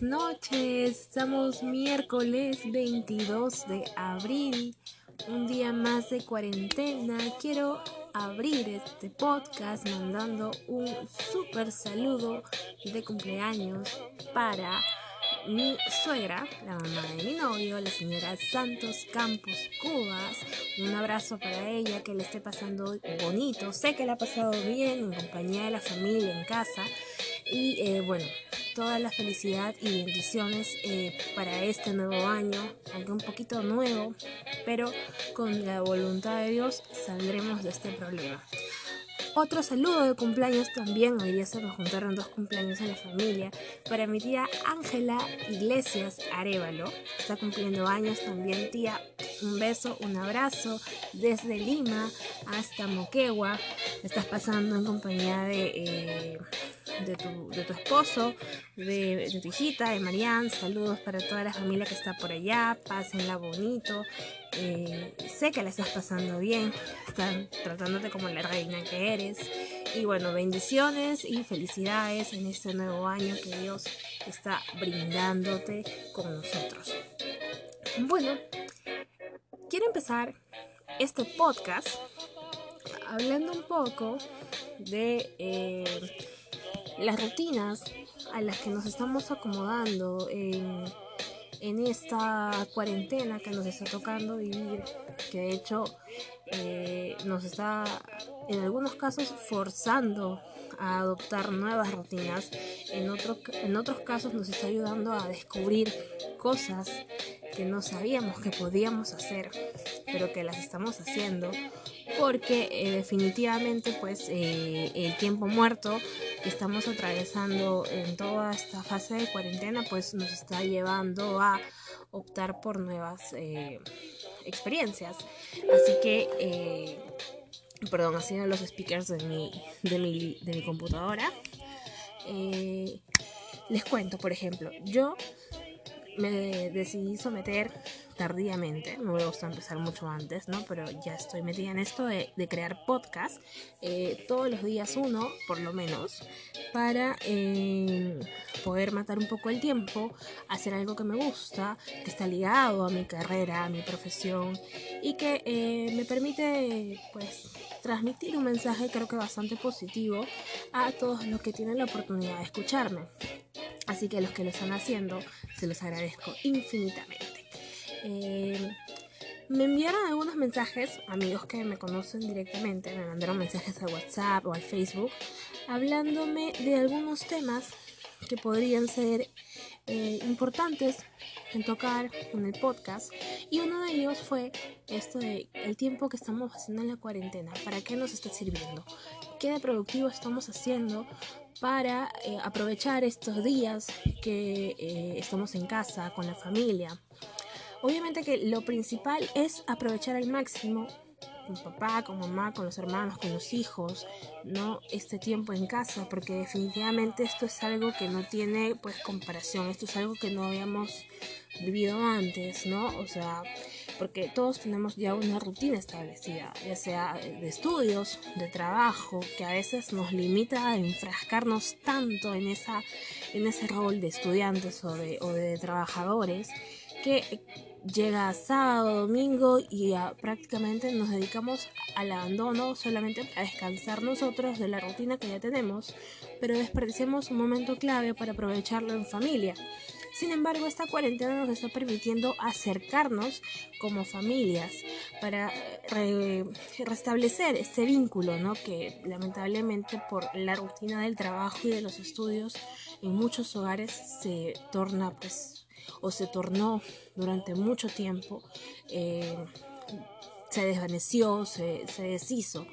Buenas noches. Estamos miércoles 22 de abril, un día más de cuarentena. Quiero abrir este podcast mandando un súper saludo de cumpleaños para mi suegra, la mamá de mi novio, la señora Santos Campos Cubas. Un abrazo para ella, que le esté pasando bonito. Sé que le ha pasado bien en compañía de la familia en casa. Y eh, bueno, toda la felicidad y bendiciones eh, para este nuevo año, aunque un poquito nuevo, pero con la voluntad de Dios saldremos de este problema. Otro saludo de cumpleaños también, hoy día se nos juntaron dos cumpleaños en la familia, para mi tía Ángela Iglesias Arevalo, está cumpliendo años también tía, un beso, un abrazo desde Lima hasta Moquegua, estás pasando en compañía de... Eh, de tu, de tu esposo, de, tu hijita, de Marianne. Saludos para toda la familia que está por allá. Pásenla bonito. Eh, sé que la estás pasando bien. Están tratándote como la reina que eres. Y bueno, bendiciones y felicidades en este nuevo año que Dios está brindándote con nosotros. Bueno, quiero empezar este podcast hablando un poco de eh, las rutinas a las que nos estamos acomodando en, esta cuarentena que nos está tocando vivir, que de hecho eh, nos está en algunos casos forzando a adoptar nuevas rutinas, en, en otros casos nos está ayudando a descubrir cosas que no sabíamos que podíamos hacer, pero que las estamos haciendo, porque eh, definitivamente pues eh, el tiempo muerto que estamos atravesando en toda esta fase de cuarentena pues nos está llevando a optar por nuevas eh, experiencias. Así que, perdón, así eran los speakers de mi, de mi, de mi computadora. les cuento, por ejemplo, yo me decidí someter tardíamente, me gusta empezar mucho antes, ¿no? Pero ya estoy metida en esto de, crear podcast, eh, todos los días uno, por lo menos, para eh, poder matar un poco el tiempo, hacer algo que me gusta, que está ligado a mi carrera, a mi profesión y que eh, me permite, pues, transmitir un mensaje creo que bastante positivo a todos los que tienen la oportunidad de escucharme. Así que a los que lo están haciendo, se los agradezco infinitamente. Eh, me enviaron algunos mensajes, amigos que me conocen directamente, me mandaron mensajes a WhatsApp o al Facebook, hablándome de algunos temas que podrían ser eh, importantes en tocar en el podcast y uno de ellos fue esto de el tiempo que estamos haciendo en la cuarentena, para qué nos está sirviendo, qué de productivo estamos haciendo para eh, aprovechar estos días que eh, estamos en casa con la familia. Obviamente que lo principal es aprovechar al máximo con papá, con mamá, con los hermanos, con los hijos, ¿no? Este tiempo en casa, porque definitivamente esto es algo que no tiene pues comparación, esto es algo que no habíamos vivido antes, ¿no? O sea, porque todos tenemos ya una rutina establecida, ya sea de estudios, de trabajo, que a veces nos limita a enfrascarnos tanto en, esa, en ese rol de estudiantes o de, o de trabajadores que llega sábado, domingo y prácticamente nos dedicamos al abandono solamente a descansar nosotros de la rutina que ya tenemos, pero desperdiciamos un momento clave para aprovecharlo en familia. Sin embargo, esta cuarentena nos está permitiendo acercarnos como familias para restablecer este vínculo, ¿no? Que lamentablemente por la rutina del trabajo y de los estudios en muchos hogares se torna pues o se tornó durante mucho tiempo, eh, se desvaneció, se, deshizo.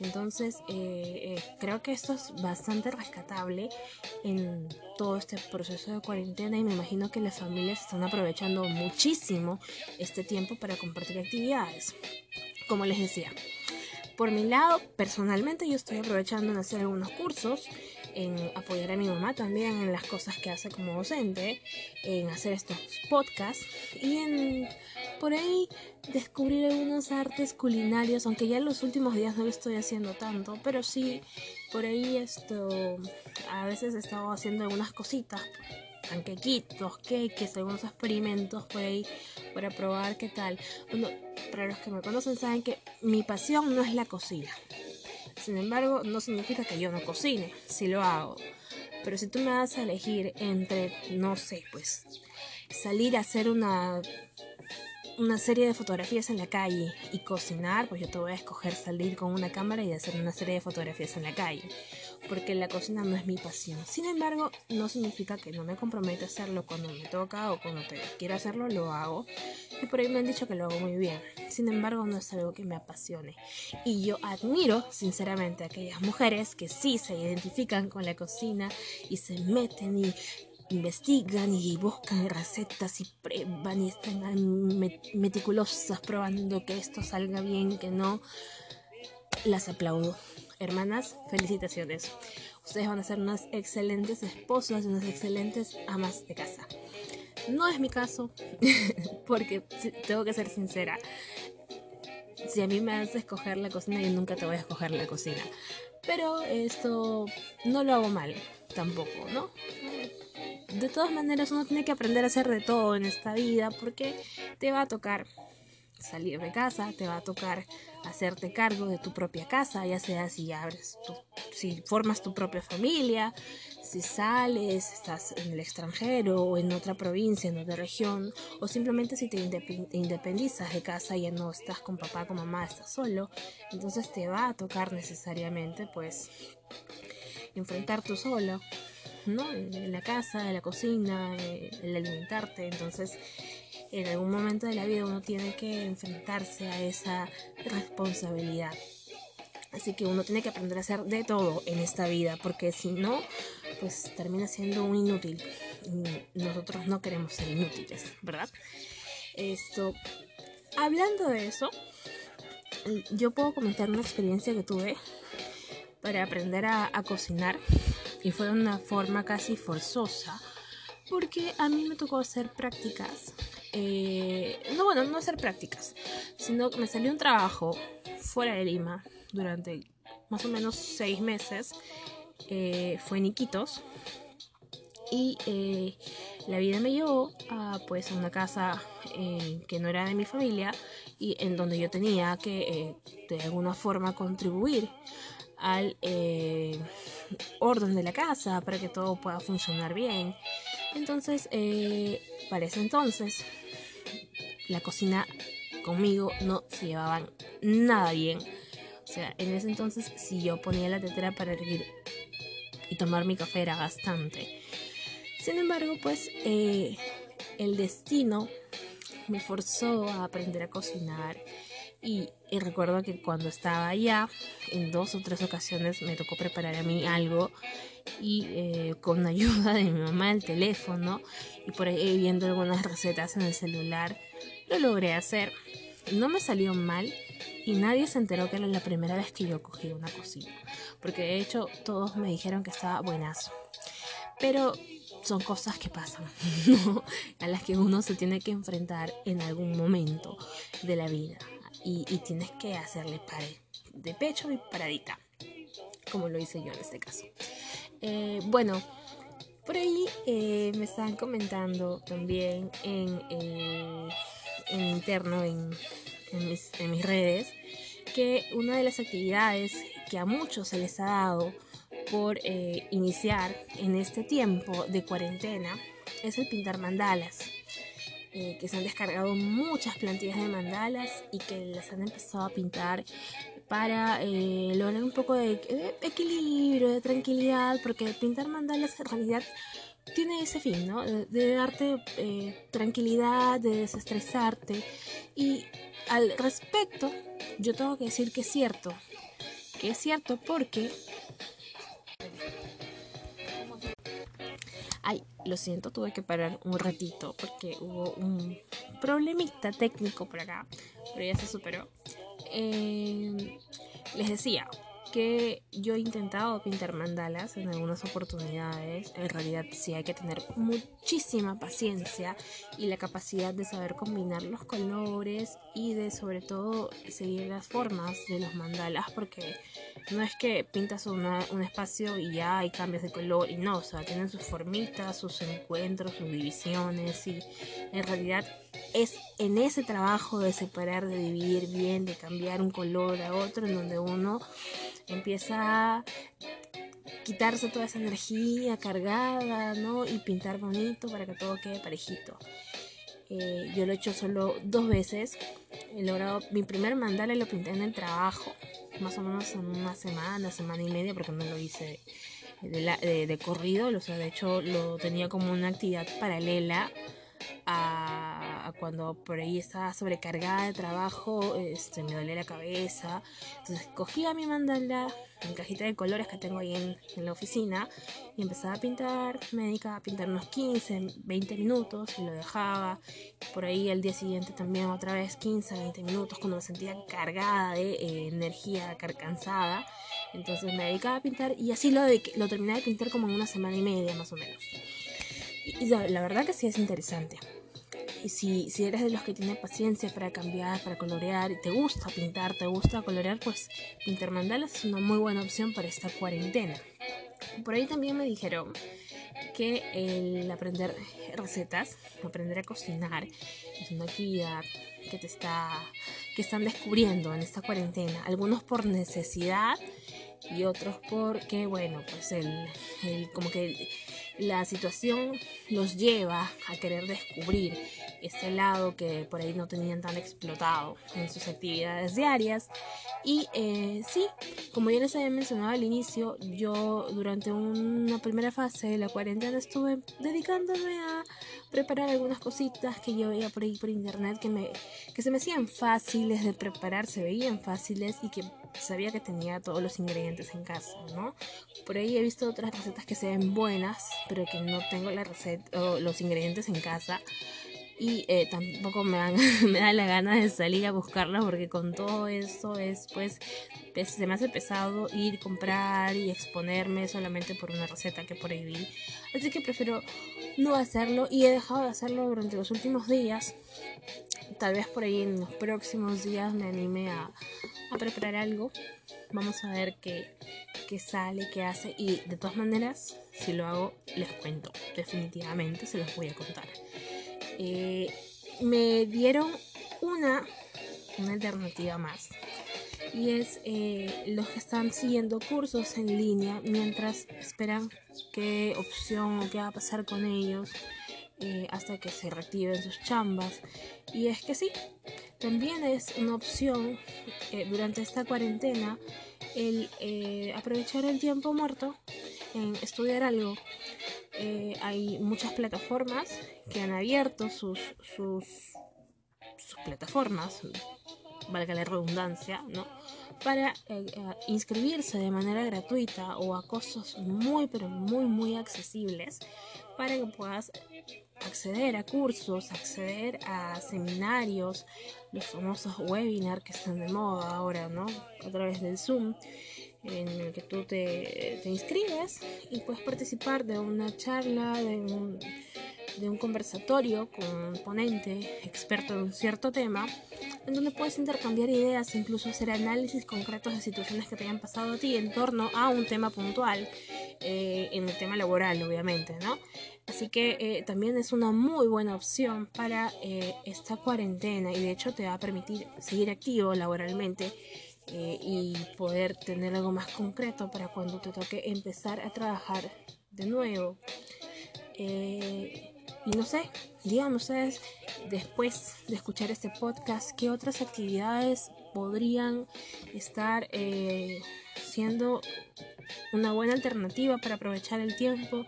Entonces, eh, eh, creo que esto es bastante rescatable en todo este proceso de cuarentena y me imagino que las familias están aprovechando muchísimo este tiempo para compartir actividades. Como les decía, por mi lado, personalmente yo estoy aprovechando en hacer algunos cursos en apoyar a mi mamá también en las cosas que hace como docente, en hacer estos podcasts y en por ahí descubrir algunos artes culinarios, aunque ya en los últimos días no lo estoy haciendo tanto, pero sí por ahí esto a veces he estado haciendo algunas cositas panquequitos, cakes, algunos experimentos por ahí para probar qué tal. Bueno, para los que me conocen saben que mi pasión no es la cocina. Sin embargo, no significa que yo no cocine, si lo hago. Pero si tú me das a elegir entre, no sé, pues salir a hacer una una serie de fotografías en la calle y cocinar, pues yo te voy a escoger salir con una cámara y hacer una serie de fotografías en la calle, porque la cocina no es mi pasión. Sin embargo, no significa que no me comprometa a hacerlo cuando me toca o cuando te quiero hacerlo, lo hago. Y por ahí me han dicho que lo hago muy bien. Sin embargo, no es algo que me apasione. Y yo admiro, sinceramente, a aquellas mujeres que sí se identifican con la cocina y se meten y investigan y buscan recetas y prueban y están meticulosas probando que esto salga bien, que no. Las aplaudo. Hermanas, felicitaciones. Ustedes van a ser unas excelentes esposas y unas excelentes amas de casa. No es mi caso, porque tengo que ser sincera. Si a mí me haces escoger la cocina, yo nunca te voy a escoger la cocina. Pero esto no lo hago mal, tampoco, ¿no? de todas maneras uno tiene que aprender a hacer de todo en esta vida porque te va a tocar salir de casa, te va a tocar hacerte cargo de tu propia casa, ya sea si abres si formas tu propia familia, si sales, estás en el extranjero o en otra provincia, en otra región, o simplemente si te independizas de casa y ya no estás con papá, con mamá, estás solo, entonces te va a tocar necesariamente pues enfrentar tú solo ¿no? En la casa, en la cocina, el alimentarte. Entonces, en algún momento de la vida uno tiene que enfrentarse a esa responsabilidad. Así que uno tiene que aprender a hacer de todo en esta vida, porque si no, pues termina siendo un inútil. Nosotros no queremos ser inútiles, ¿verdad? Esto, hablando de eso, yo puedo comentar una experiencia que tuve para aprender a cocinar y fue de una forma casi forzosa porque a mí me tocó hacer prácticas. Eh, no, bueno, no hacer prácticas, sino que me salió un trabajo fuera de Lima durante más o menos seis meses. Eh, fue en Iquitos y eh, la vida me llevó a pues a una casa que no era de mi familia y en donde yo tenía que de alguna forma contribuir al eh, orden de la casa para que todo pueda funcionar bien. Entonces, eh, para ese entonces, la cocina conmigo no se llevaban nada bien. O sea, en ese entonces, si yo ponía la tetera para hervir y tomar mi café era bastante. Sin embargo, pues eh, el destino me forzó a aprender a cocinar y, recuerdo que cuando estaba allá, en dos o tres ocasiones me tocó preparar a mí algo y eh, con ayuda de mi mamá el teléfono y por ahí viendo algunas recetas en el celular, lo logré hacer. No me salió mal y nadie se enteró que era la primera vez que yo cogí una cocina, porque de hecho todos me dijeron que estaba buenazo. Pero son cosas que pasan, a las que uno se tiene que enfrentar en algún momento de la vida y, tienes que hacerle pared de pecho y paradita, como lo hice yo en este caso. Eh, bueno, por ahí eh, me están comentando también en, eh, en interno, en, en, mis, en mis redes, que una de las actividades que a muchos se les ha dado por iniciar en este tiempo de cuarentena es el pintar mandalas. Eh, que se han descargado muchas plantillas de mandalas y que las han empezado a pintar para eh, lograr un poco de, equilibrio, de tranquilidad, porque pintar mandalas en realidad tiene ese fin, ¿no? De, darte eh, tranquilidad, de desestresarte. Y al respecto, yo tengo que decir que es cierto, que es cierto porque Ay, lo siento, tuve que parar un ratito porque hubo un problemita técnico por acá, pero ya se superó. Eh, les decía que yo he intentado pintar mandalas en algunas oportunidades. En realidad sí hay que tener muchísima paciencia y la capacidad de saber combinar los colores y de sobre todo seguir las formas de los mandalas porque no es que pintas un espacio y ya hay cambios de color y no, o sea, tienen sus formitas, sus encuentros, sus divisiones y en realidad es en ese trabajo de separar, de dividir bien, de cambiar un color a otro, en donde uno empieza a quitarse toda esa energía cargada, ¿no? Y pintar bonito para que todo quede parejito. Eh, yo lo he hecho solo dos veces. He logrado mi primer mandala lo pinté en el trabajo, más o menos en una semana, semana y media, porque no lo hice de, de corrido. O sea, de hecho lo tenía como una actividad paralela a, cuando por ahí estaba sobrecargada de trabajo, este, me dolía la cabeza. Entonces cogía mi mandala, mi cajita de colores que tengo ahí en, en, la oficina y empezaba a pintar. Me dedicaba a pintar unos 15, 20 minutos y lo dejaba. Por ahí al día siguiente también otra vez 15, 20 minutos cuando me sentía cargada de eh, energía, cansada. Entonces me dedicaba a pintar y así lo, lo terminé de pintar como en una semana y media más o menos. Y la, verdad que sí es interesante. Y si, si eres de los que tiene paciencia para cambiar, para colorear, y te gusta pintar, te gusta colorear, pues pintar mandalas es una muy buena opción para esta cuarentena. Por ahí también me dijeron que el aprender recetas, aprender a cocinar, es una actividad que te está, que están descubriendo en esta cuarentena. Algunos por necesidad y otros porque, bueno, pues el, el como que la situación los lleva a querer descubrir este lado que por ahí no tenían tan explotado en sus actividades diarias. Y eh, sí, como ya les había mencionado al inicio, yo durante una primera fase de la cuarentena estuve dedicándome a preparar algunas cositas que yo veía por ahí por internet que, me, que se me hacían fáciles de preparar, se veían fáciles y que sabía que tenía todos los ingredientes en casa, ¿no? Por ahí he visto otras recetas que se ven buenas, pero que no tengo la receta o los ingredientes en casa y eh, tampoco me, me da la gana de salir a buscarlas porque con todo esto es pues se me hace pesado ir comprar y exponerme solamente por una receta que por ahí vi. Así que prefiero no hacerlo y he dejado de hacerlo durante los últimos días. Tal vez por ahí en los próximos días me anime a, a preparar algo. Vamos a ver qué, qué sale, qué hace. Y de todas maneras si lo hago les cuento. Definitivamente se los voy a contar eh, me dieron una, una alternativa más. Y es eh, los que están siguiendo cursos en línea mientras esperan qué opción o qué va a pasar con ellos eh, hasta que se reactiven sus chambas. Y es que sí, también es una opción durante esta cuarentena el aprovechar el tiempo muerto en estudiar algo eh, hay muchas plataformas que han abierto sus, sus, plataformas, valga la redundancia, ¿no? para eh, eh, inscribirse de manera gratuita o a costos muy pero muy muy accesibles para que puedas acceder a cursos, acceder a seminarios, los famosos webinars que están de moda ahora, ¿no? A través del Zoom en el que tú te, te inscribes y puedes participar de una charla, de un, de un conversatorio con un ponente experto en un cierto tema, en donde puedes intercambiar ideas, incluso hacer análisis concretos de situaciones que te hayan pasado a ti en torno a un tema puntual, eh, en el tema laboral, obviamente, ¿no? Así que eh, también es una muy buena opción para eh, esta cuarentena y de hecho te va a permitir seguir activo laboralmente eh, y poder tener algo más concreto para cuando te toque empezar a trabajar de nuevo. Eh, y no sé, díganme ustedes, después de escuchar este podcast, qué otras actividades podrían estar eh, siendo una buena alternativa para aprovechar el tiempo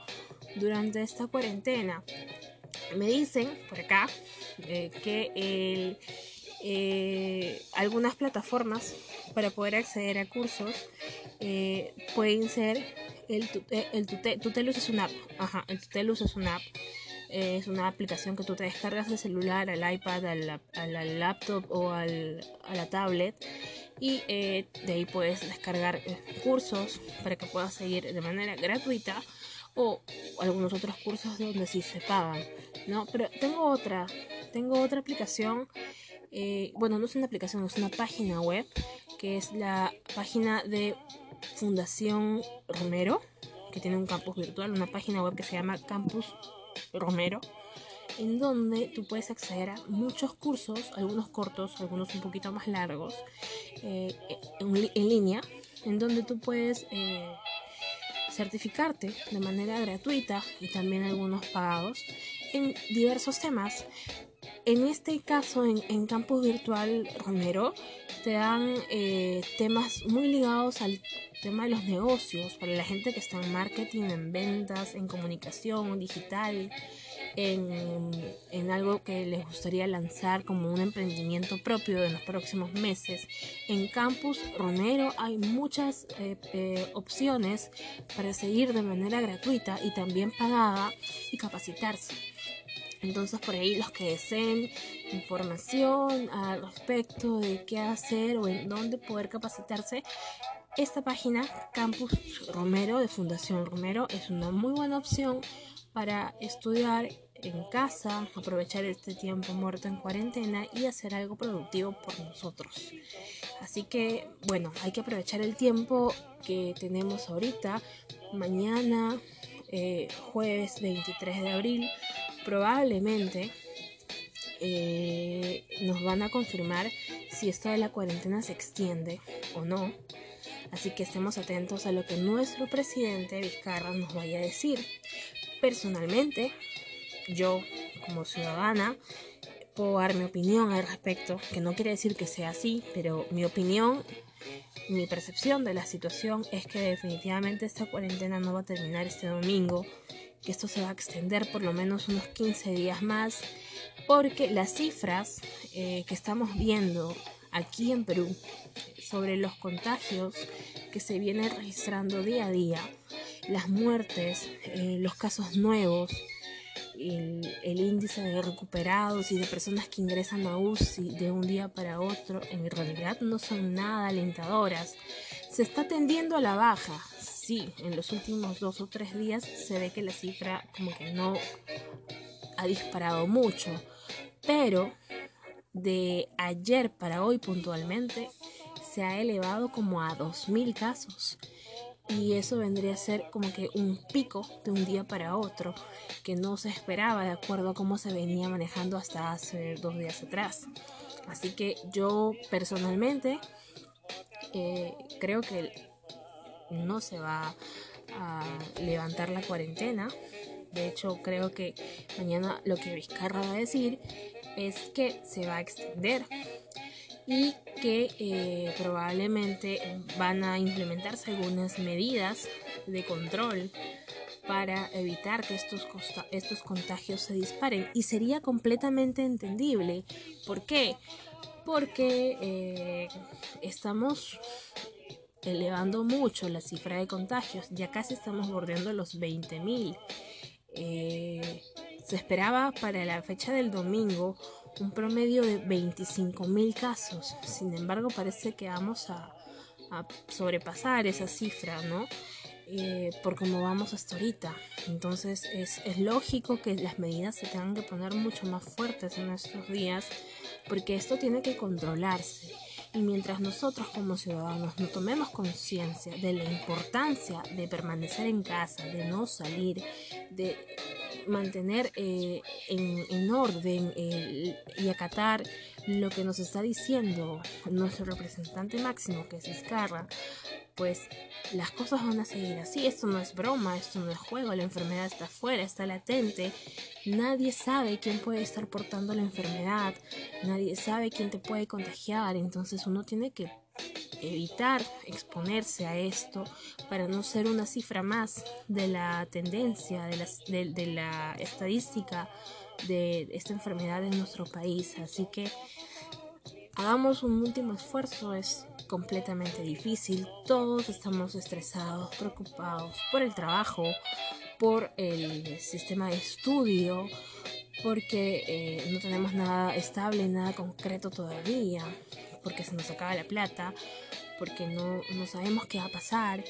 durante esta cuarentena. Me dicen por acá que el algunas plataformas para poder acceder a cursos eh, pueden ser el, eh, el Tutelus es una app, ajá, el Tutelus es una app Es una aplicación que tú te descargas del celular, al iPad, al, laptop o a la tablet. Y eh, de ahí puedes descargar eh, cursos para que puedas seguir de manera gratuita o algunos otros cursos donde sí se pagan, ¿no? Pero tengo otra, tengo otra aplicación, eh, bueno, no es una aplicación, es una página web, que es la página de Fundación Romero, que tiene un campus virtual, una página web que se llama Campus Romero, en donde tú puedes acceder a muchos cursos, algunos cortos, algunos un poquito más largos, eh, en, línea, en donde tú puedes... Eh, certificarte de manera gratuita y también algunos pagados en diversos temas. En este caso, en, Campus Virtual Romero, te dan eh, temas muy ligados al tema de los negocios, para la gente que está en marketing, en ventas, en comunicación digital, en, algo que les gustaría lanzar como un emprendimiento propio en los próximos meses. En Campus Romero hay muchas eh, eh, opciones para seguir de manera gratuita y también pagada y capacitarse. Entonces por ahí los que deseen información al respecto de qué hacer o en dónde poder capacitarse, esta página Campus Romero de Fundación Romero es una muy buena opción para estudiar en casa, aprovechar este tiempo muerto en cuarentena y hacer algo productivo por nosotros. Así que, bueno, hay que aprovechar el tiempo que tenemos ahorita. Mañana, eh, jueves 23 de abril, probablemente eh, nos van a confirmar si esto de la cuarentena se extiende o no. Así que estemos atentos a lo que nuestro presidente Vizcarra nos vaya a decir. Personalmente, yo como ciudadana puedo dar mi opinión al respecto, que no quiere decir que sea así, pero mi opinión, mi percepción de la situación es que definitivamente esta cuarentena no va a terminar este domingo, que esto se va a extender por lo menos unos 15 días más, porque las cifras eh, que estamos viendo aquí en Perú sobre los contagios que se vienen registrando día a día, las muertes, eh, los casos nuevos, el, el, índice de recuperados y de personas que ingresan a UCI de un día para otro en realidad no son nada alentadoras. Se está tendiendo a la baja. En los últimos dos o tres días se ve que la cifra como que no ha disparado mucho. Pero de ayer para hoy puntualmente se ha elevado como a 2.000 casos y eso vendría a ser como que un pico de un día para otro que no se esperaba de acuerdo a cómo se venía manejando hasta hace dos días atrás. Así que yo personalmente eh, creo que no se va a levantar la cuarentena. De hecho, creo que mañana lo que Vizcarra va a decir es que se va a extender y que eh, probablemente van a implementarse algunas medidas de control para evitar que estos, estos contagios se disparen. Y sería completamente entendible. ¿Por qué? Porque eh, estamos elevando mucho la cifra de contagios. Ya casi estamos bordeando los 20.000. Eh, se esperaba para la fecha del domingo un promedio de 25 mil casos. Sin embargo, parece que vamos a, sobrepasar esa cifra, ¿no? Eh, por cómo vamos hasta ahorita. Entonces es, es, lógico que las medidas se tengan que poner mucho más fuertes en estos días porque esto tiene que controlarse. Y mientras nosotros como ciudadanos no tomemos conciencia de la importancia de permanecer en casa, de no salir, de mantener eh, en, orden eh, y acatar lo que nos está diciendo nuestro representante máximo, que es Vizcarra, pues las cosas van a seguir así. Esto no es broma, esto no es juego, la enfermedad está afuera, está latente. Nadie sabe quién puede estar portando la enfermedad, nadie sabe quién te puede contagiar, entonces uno tiene que evitar exponerse a esto para no ser una cifra más de la tendencia, de la, de, estadística de esta enfermedad en nuestro país. Así que hagamos un último esfuerzo, es completamente difícil, todos estamos estresados, preocupados por el trabajo, por el sistema de estudio, porque eh, no tenemos nada estable, nada concreto todavía, porque se nos acaba la plata, porque no, no sabemos qué va a pasar,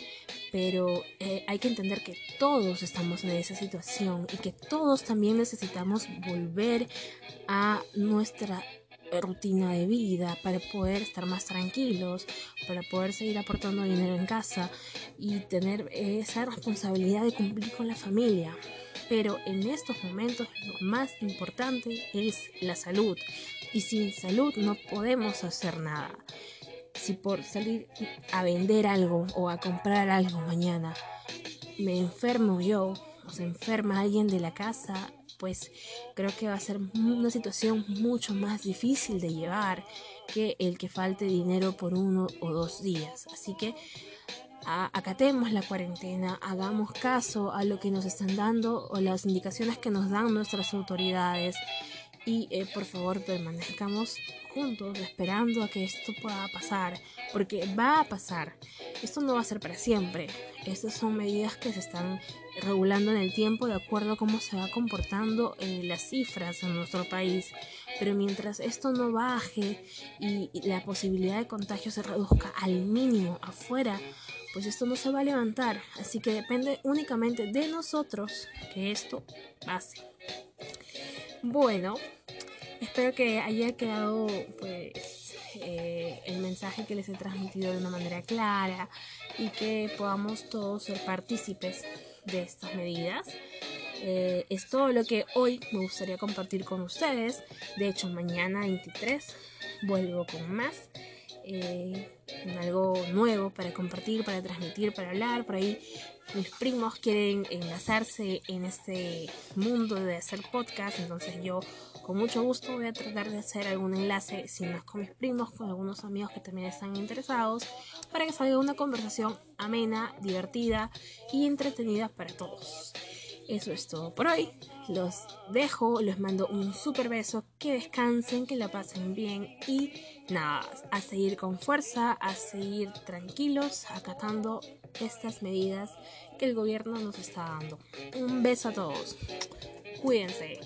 pero eh, hay que entender que todos estamos en esa situación y que todos también necesitamos volver a nuestra rutina de vida para poder estar más tranquilos, para poder seguir aportando dinero en casa y tener esa responsabilidad de cumplir con la familia. Pero en estos momentos lo más importante es la salud y sin salud no podemos hacer nada. Si por salir a vender algo o a comprar algo mañana me enfermo yo o se enferma alguien de la casa, pues creo que va a ser una situación mucho más difícil de llevar que el que falte dinero por uno o dos días. Así que acatemos la cuarentena, hagamos caso a lo que nos están dando o las indicaciones que nos dan nuestras autoridades y eh, por favor permanezcamos juntos esperando a que esto pueda pasar, porque va a pasar. Esto no va a ser para siempre. Estas son medidas que se están regulando en el tiempo de acuerdo a cómo se va comportando eh, las cifras en nuestro país. Pero mientras esto no baje y la posibilidad de contagio se reduzca al mínimo afuera, pues esto no se va a levantar. Así que depende únicamente de nosotros que esto pase. Bueno, espero que haya quedado pues eh, el mensaje que les he transmitido de una manera clara y que podamos todos ser partícipes de estas medidas. Eh, es todo lo que hoy me gustaría compartir con ustedes. De hecho, mañana 23 vuelvo con más. Eh, algo nuevo para compartir, para transmitir, para hablar. Por ahí mis primos quieren enlazarse en este mundo de hacer podcast, entonces yo con mucho gusto voy a tratar de hacer algún enlace, si no es con mis primos, con algunos amigos que también están interesados, para que salga una conversación amena, divertida y entretenida para todos. Eso es todo por hoy. Los dejo, les mando un super beso, que descansen, que la pasen bien y nada, a seguir con fuerza, a seguir tranquilos, acatando estas medidas que el gobierno nos está dando. Un beso a todos. Cuídense.